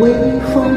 微风